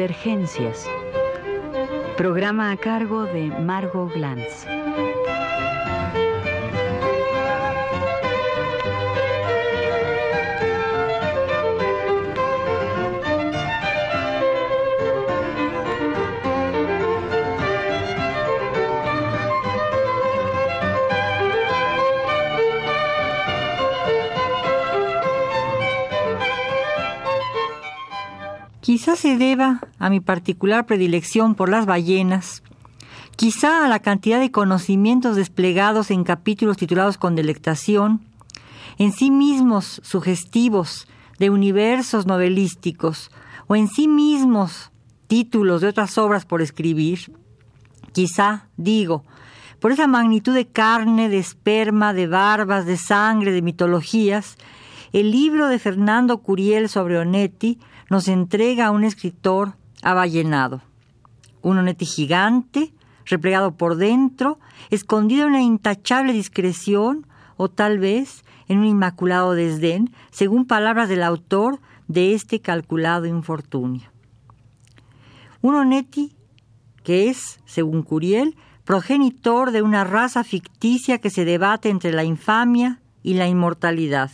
Divergencias. Programa a cargo de Margot Glantz. Quizá se deba a mi particular predilección por las ballenas, quizá a la cantidad de conocimientos desplegados en capítulos titulados con delectación, en sí mismos sugestivos de universos novelísticos, o en sí mismos títulos de otras obras por escribir, quizá, digo, por esa magnitud de carne, de esperma, de barbas, de sangre, de mitologías, el libro de Fernando Curiel sobre Onetti nos entrega un escritor avallenado, un Onetti gigante, replegado por dentro, escondido en una intachable discreción o tal vez en un inmaculado desdén, según palabras del autor de este calculado infortunio. Un Onetti que es, según Curiel, progenitor de una raza ficticia que se debate entre la infamia y la inmortalidad.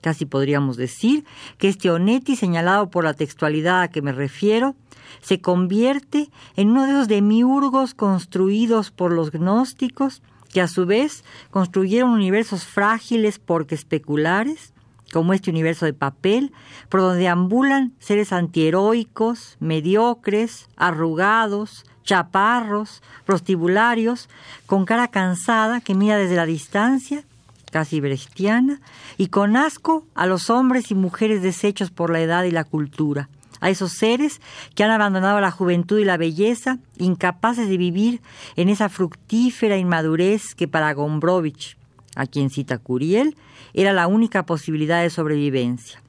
Casi podríamos decir que este Onetti, señalado por la textualidad a que me refiero, se convierte en uno de esos demiurgos construidos por los gnósticos, que a su vez construyeron universos frágiles porque especulares, como este universo de papel, por donde ambulan seres antiheroicos, mediocres, arrugados, chaparros, prostibularios, con cara cansada que mira desde la distancia casi brechtiana, y con asco a los hombres y mujeres deshechos por la edad y la cultura, a esos seres que han abandonado la juventud y la belleza, incapaces de vivir en esa fructífera inmadurez que para Gombrowicz, a quien cita Curiel, era la única posibilidad de sobrevivencia.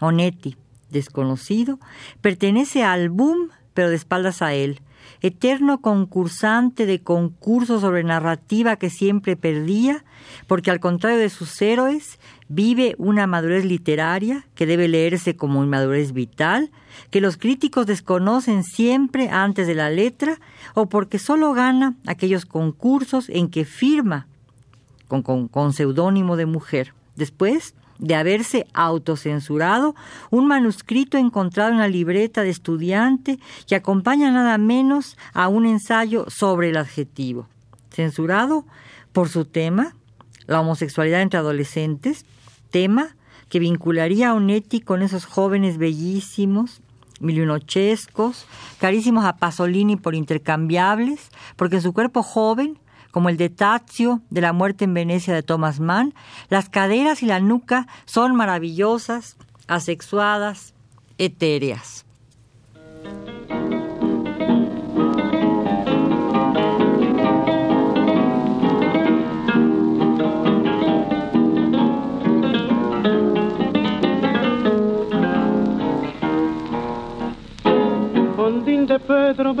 Onetti, desconocido, pertenece al boom, pero de espaldas a él, eterno concursante de concursos sobre narrativa que siempre perdía, porque al contrario de sus héroes, vive una madurez literaria que debe leerse como inmadurez vital, que los críticos desconocen siempre antes de la letra, o porque solo gana aquellos concursos en que firma con, con seudónimo de mujer. Después, de haberse autocensurado un manuscrito encontrado en la libreta de estudiante que acompaña nada menos a un ensayo sobre el adjetivo. Censurado por su tema, la homosexualidad entre adolescentes, tema que vincularía a Onetti con esos jóvenes bellísimos, milionochescos, carísimos a Pasolini por intercambiables, porque su cuerpo joven como el de Tazio de la muerte en Venecia de Thomas Mann, las caderas y la nuca son maravillosas, asexuadas, etéreas. Pedro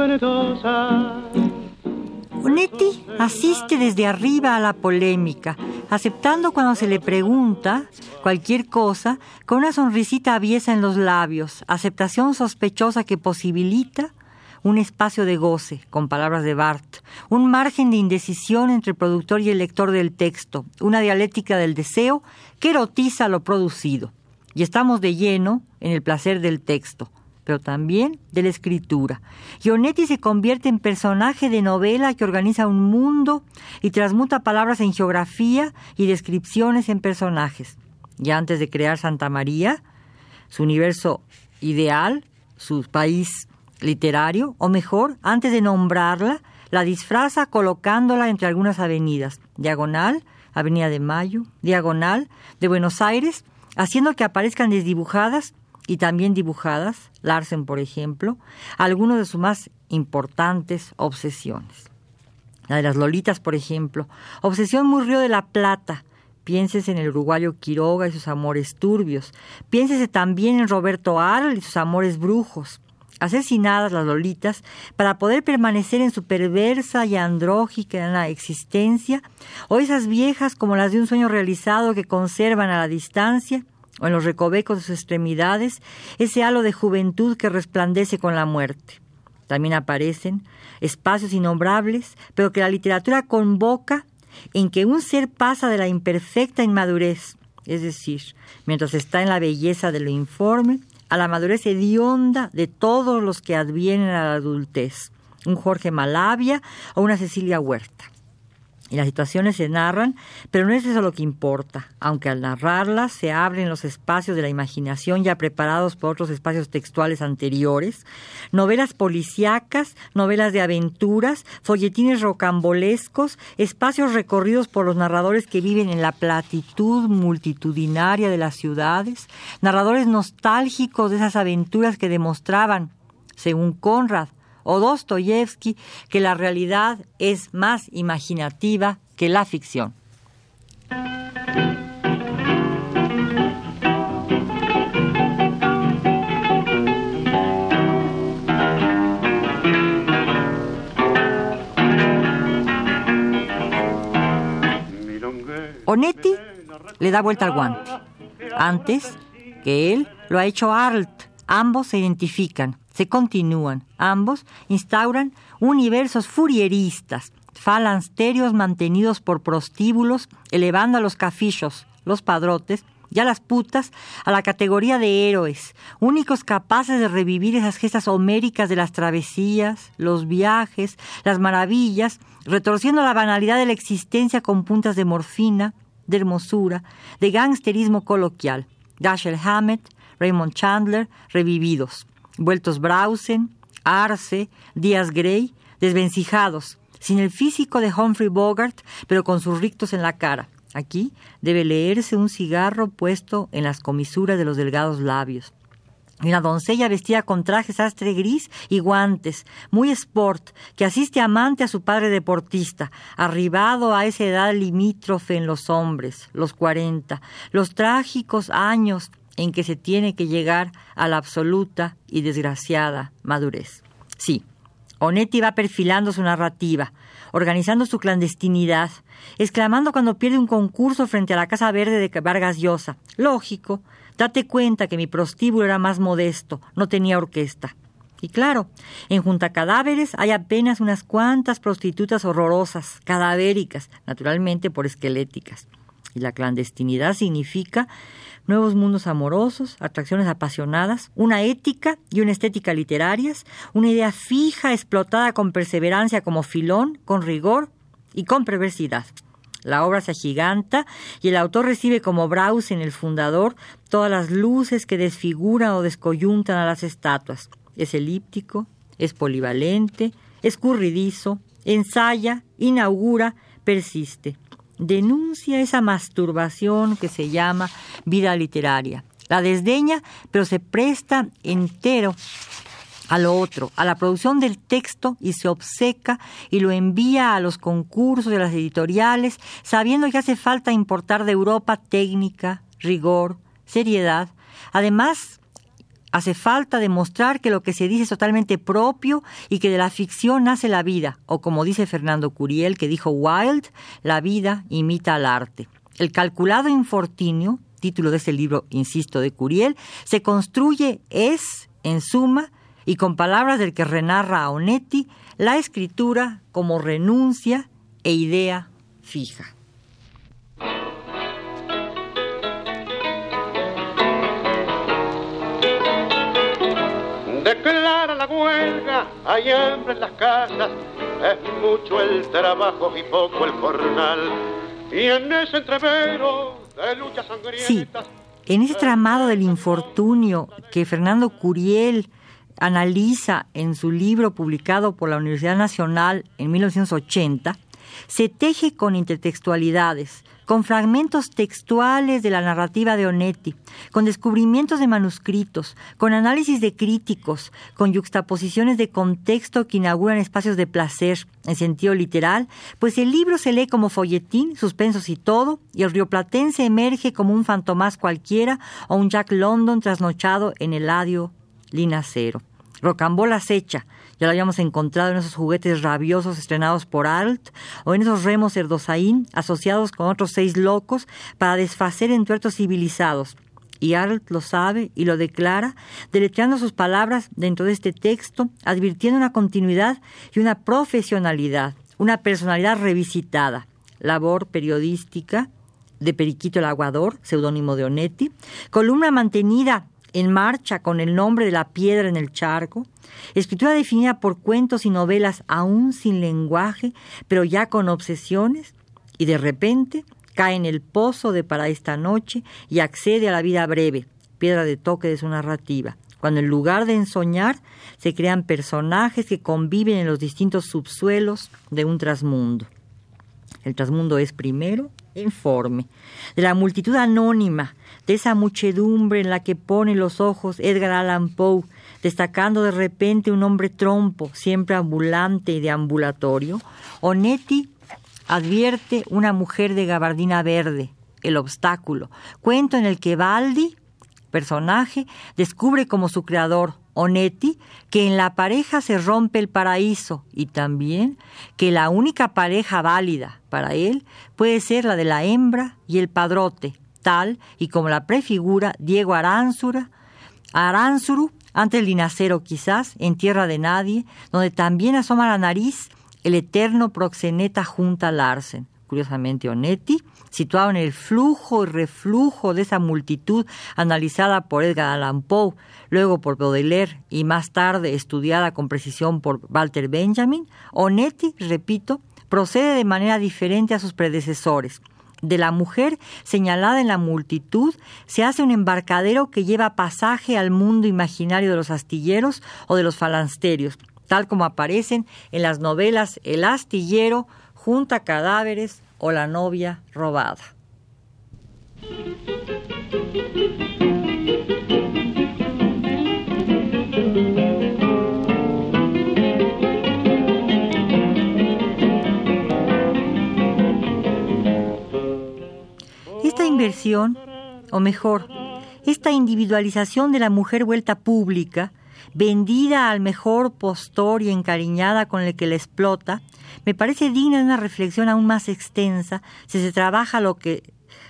Onetti asiste desde arriba a la polémica, aceptando cuando se le pregunta cualquier cosa con una sonrisita aviesa en los labios, aceptación sospechosa que posibilita un espacio de goce, con palabras de Barth, un margen de indecisión entre el productor y el lector del texto, una dialéctica del deseo que erotiza lo producido. Y estamos de lleno en el placer del texto, pero también de la escritura. Ionetti se convierte en personaje de novela que organiza un mundo y transmuta palabras en geografía y descripciones en personajes. Ya antes de crear Santa María, su universo ideal, su país literario, o mejor, antes de nombrarla, la disfraza colocándola entre algunas avenidas. Diagonal, Avenida de Mayo, Diagonal, de Buenos Aires, haciendo que aparezcan desdibujadas y también dibujadas, Larsen por ejemplo, algunas de sus más importantes obsesiones. La de las Lolitas, por ejemplo, obsesión muy río de la Plata. Piénsese en el uruguayo Quiroga y sus amores turbios. Piénsese también en Roberto Arl y sus amores brujos. Asesinadas las Lolitas para poder permanecer en su perversa y andrógica existencia, o esas viejas como las de un sueño realizado que conservan a la distancia o en los recovecos de sus extremidades ese halo de juventud que resplandece con la muerte. También aparecen espacios innombrables, pero que la literatura convoca en que un ser pasa de la imperfecta inmadurez, es decir, mientras está en la belleza de lo informe, a la madurez hedionda de todos los que advienen a la adultez, un Jorge Malavia o una Cecilia Huerta y las situaciones se narran, pero no es eso lo que importa, aunque al narrarlas se abren los espacios de la imaginación ya preparados por otros espacios textuales anteriores, novelas policíacas, novelas de aventuras, folletines rocambolescos, espacios recorridos por los narradores que viven en la platitud multitudinaria de las ciudades, narradores nostálgicos de esas aventuras que demostraban, según Conrad, o Dostoyevsky que la realidad es más imaginativa que la ficción. Onetti le da vuelta al guante. Antes que él lo ha hecho Arlt. Ambos se identifican se continúan. Ambos instauran universos furieristas, falansterios mantenidos por prostíbulos, elevando a los cafillos, los padrotes, y a las putas a la categoría de héroes, únicos capaces de revivir esas gestas homéricas de las travesías, los viajes, las maravillas, retorciendo la banalidad de la existencia con puntas de morfina, de hermosura, de gangsterismo coloquial. Dashiell Hammett, Raymond Chandler, revividos vueltos Brausen, Arce, Díaz Gray, desvencijados, sin el físico de Humphrey Bogart, pero con sus rictos en la cara. Aquí debe leerse un cigarro puesto en las comisuras de los delgados labios. Y una doncella vestida con traje sastre gris y guantes, muy sport, que asiste amante a su padre deportista, arribado a esa edad limítrofe en los hombres, los cuarenta, los trágicos años en que se tiene que llegar a la absoluta y desgraciada madurez. Sí, Onetti va perfilando su narrativa, organizando su clandestinidad, exclamando cuando pierde un concurso frente a la Casa Verde de Vargas Llosa. Lógico, date cuenta que mi prostíbulo era más modesto, no tenía orquesta. Y claro, en Junta Cadáveres hay apenas unas cuantas prostitutas horrorosas, cadavéricas, naturalmente por esqueléticas. Y la clandestinidad significa nuevos mundos amorosos, atracciones apasionadas, una ética y una estética literarias, una idea fija explotada con perseverancia como filón, con rigor y con perversidad. La obra se agiganta y el autor recibe como Braus en el fundador todas las luces que desfiguran o descoyuntan a las estatuas. Es elíptico, es polivalente, escurridizo, ensaya, inaugura, persiste denuncia esa masturbación que se llama vida literaria. La desdeña, pero se presta entero a lo otro, a la producción del texto y se obseca y lo envía a los concursos a las editoriales, sabiendo que hace falta importar de Europa técnica, rigor, seriedad. Además, Hace falta demostrar que lo que se dice es totalmente propio y que de la ficción nace la vida, o como dice Fernando Curiel, que dijo Wild, la vida imita al arte. El calculado infortunio, título de ese libro, insisto, de Curiel, se construye, es, en suma, y con palabras del que renarra a Onetti, la escritura como renuncia e idea fija. Huelga, hay hambre en las casas, es mucho el trabajo y poco el jornal. Y en ese entrevero de lucha sangrienta... Sí, en ese tramado del infortunio que Fernando Curiel analiza en su libro publicado por la Universidad Nacional en 1980, se teje con intertextualidades, con fragmentos textuales de la narrativa de Onetti, con descubrimientos de manuscritos, con análisis de críticos, con yuxtaposiciones de contexto que inauguran espacios de placer en sentido literal, pues el libro se lee como folletín, suspensos y todo, y el rioplatense emerge como un fantomás cualquiera o un Jack London trasnochado en el adio linacero. Rocambole acecha, ya lo habíamos encontrado en esos juguetes rabiosos estrenados por Alt o en esos remos erdosaín asociados con otros seis locos para desfacer en tuertos civilizados. y Arlt lo sabe y lo declara, deletreando sus palabras dentro de este texto, advirtiendo una continuidad y una profesionalidad, una personalidad revisitada, labor periodística de Periquito el Aguador, seudónimo de Onetti, columna mantenida en marcha con el nombre de la piedra en el charco, escritura definida por cuentos y novelas aún sin lenguaje, pero ya con obsesiones, y de repente cae en el pozo de para esta noche y accede a la vida breve, piedra de toque de su narrativa, cuando en lugar de ensoñar se crean personajes que conviven en los distintos subsuelos de un trasmundo. El trasmundo es primero informe, de la multitud anónima, de esa muchedumbre en la que pone los ojos Edgar Allan Poe, destacando de repente un hombre trompo, siempre ambulante y deambulatorio, Onetti advierte una mujer de gabardina verde, el obstáculo, cuento en el que Baldi, personaje, descubre como su creador, Onetti, que en la pareja se rompe el paraíso y también que la única pareja válida para él puede ser la de la hembra y el padrote, tal y como la prefigura Diego Aránzura, Aránzuru, ante el dinacero quizás, en tierra de nadie, donde también asoma la nariz el eterno proxeneta junta Larsen. Curiosamente, Onetti, situado en el flujo y reflujo de esa multitud analizada por Edgar Allan Poe, luego por Baudelaire y más tarde estudiada con precisión por Walter Benjamin, Onetti, repito, procede de manera diferente a sus predecesores. De la mujer señalada en la multitud se hace un embarcadero que lleva pasaje al mundo imaginario de los astilleros o de los falansterios, tal como aparecen en las novelas El astillero, Junta cadáveres o La novia robada. Esta inversión, o mejor, esta individualización de la mujer vuelta pública, vendida al mejor postor y encariñada con el que la explota, me parece digna de una reflexión aún más extensa si se trabaja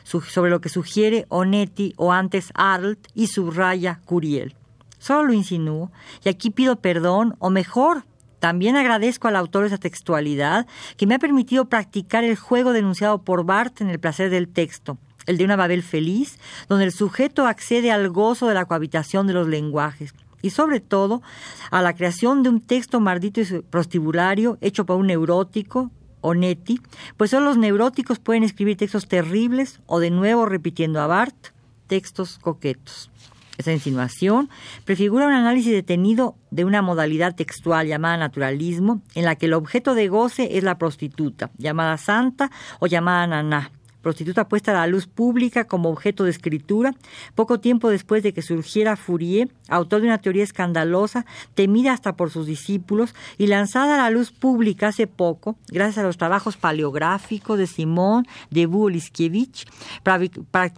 sobre lo que sugiere Onetti o antes Arlt y subraya Curiel. Solo lo insinúo y aquí pido perdón, o mejor, también agradezco al autor esa textualidad que me ha permitido practicar el juego denunciado por Barth en El placer del texto, el de una Babel feliz, donde el sujeto accede al gozo de la cohabitación de los lenguajes y sobre todo a la creación de un texto maldito y prostibulario hecho por un neurótico, Onetti, pues solo los neuróticos pueden escribir textos terribles o de nuevo repitiendo a Barth, textos coquetos. Esa insinuación prefigura un análisis detenido de una modalidad textual llamada naturalismo, en la que el objeto de goce es la prostituta, llamada santa o llamada naná, prostituta puesta a la luz pública como objeto de escritura, poco tiempo después de que surgiera Fourier, autor de una teoría escandalosa, temida hasta por sus discípulos y lanzada a la luz pública hace poco, gracias a los trabajos paleográficos de Simón de Buliskiewicz,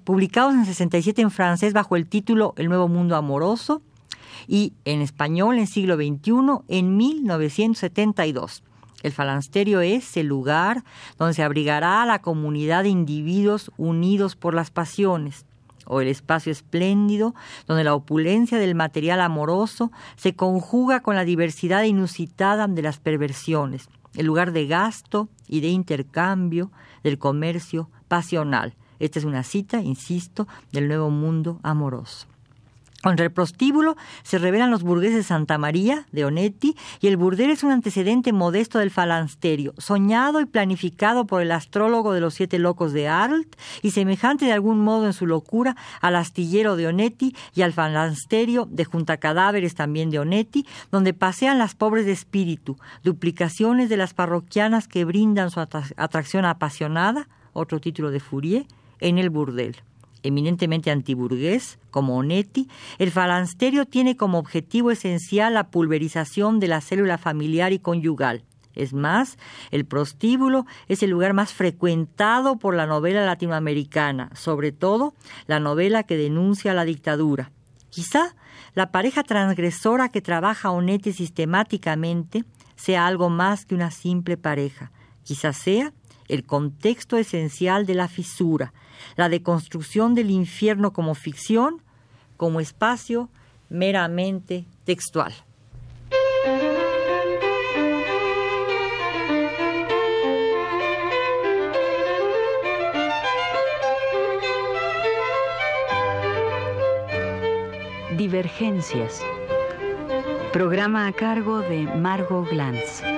publicados en 67 en francés bajo el título El Nuevo Mundo Amoroso y en español en siglo XXI en 1972. El falansterio es el lugar donde se abrigará a la comunidad de individuos unidos por las pasiones, o el espacio espléndido donde la opulencia del material amoroso se conjuga con la diversidad inusitada de las perversiones, el lugar de gasto y de intercambio del comercio pasional. Esta es una cita, insisto, del nuevo mundo amoroso. Contra el prostíbulo se revelan los burgueses Santa María, de Onetti, y el burdel es un antecedente modesto del falansterio, soñado y planificado por el astrólogo de los siete locos de Arlt, y semejante de algún modo en su locura al astillero de Onetti y al falansterio de Junta Cadáveres también de Onetti, donde pasean las pobres de espíritu, duplicaciones de las parroquianas que brindan su atracción apasionada, otro título de Fourier, en el burdel eminentemente antiburgués, como Onetti, el falansterio tiene como objetivo esencial la pulverización de la célula familiar y conyugal. Es más, el prostíbulo es el lugar más frecuentado por la novela latinoamericana, sobre todo la novela que denuncia la dictadura. Quizá la pareja transgresora que trabaja Onetti sistemáticamente sea algo más que una simple pareja. Quizá sea el contexto esencial de la fisura, la deconstrucción del infierno como ficción, como espacio meramente textual. Divergencias. Programa a cargo de Margot Glantz.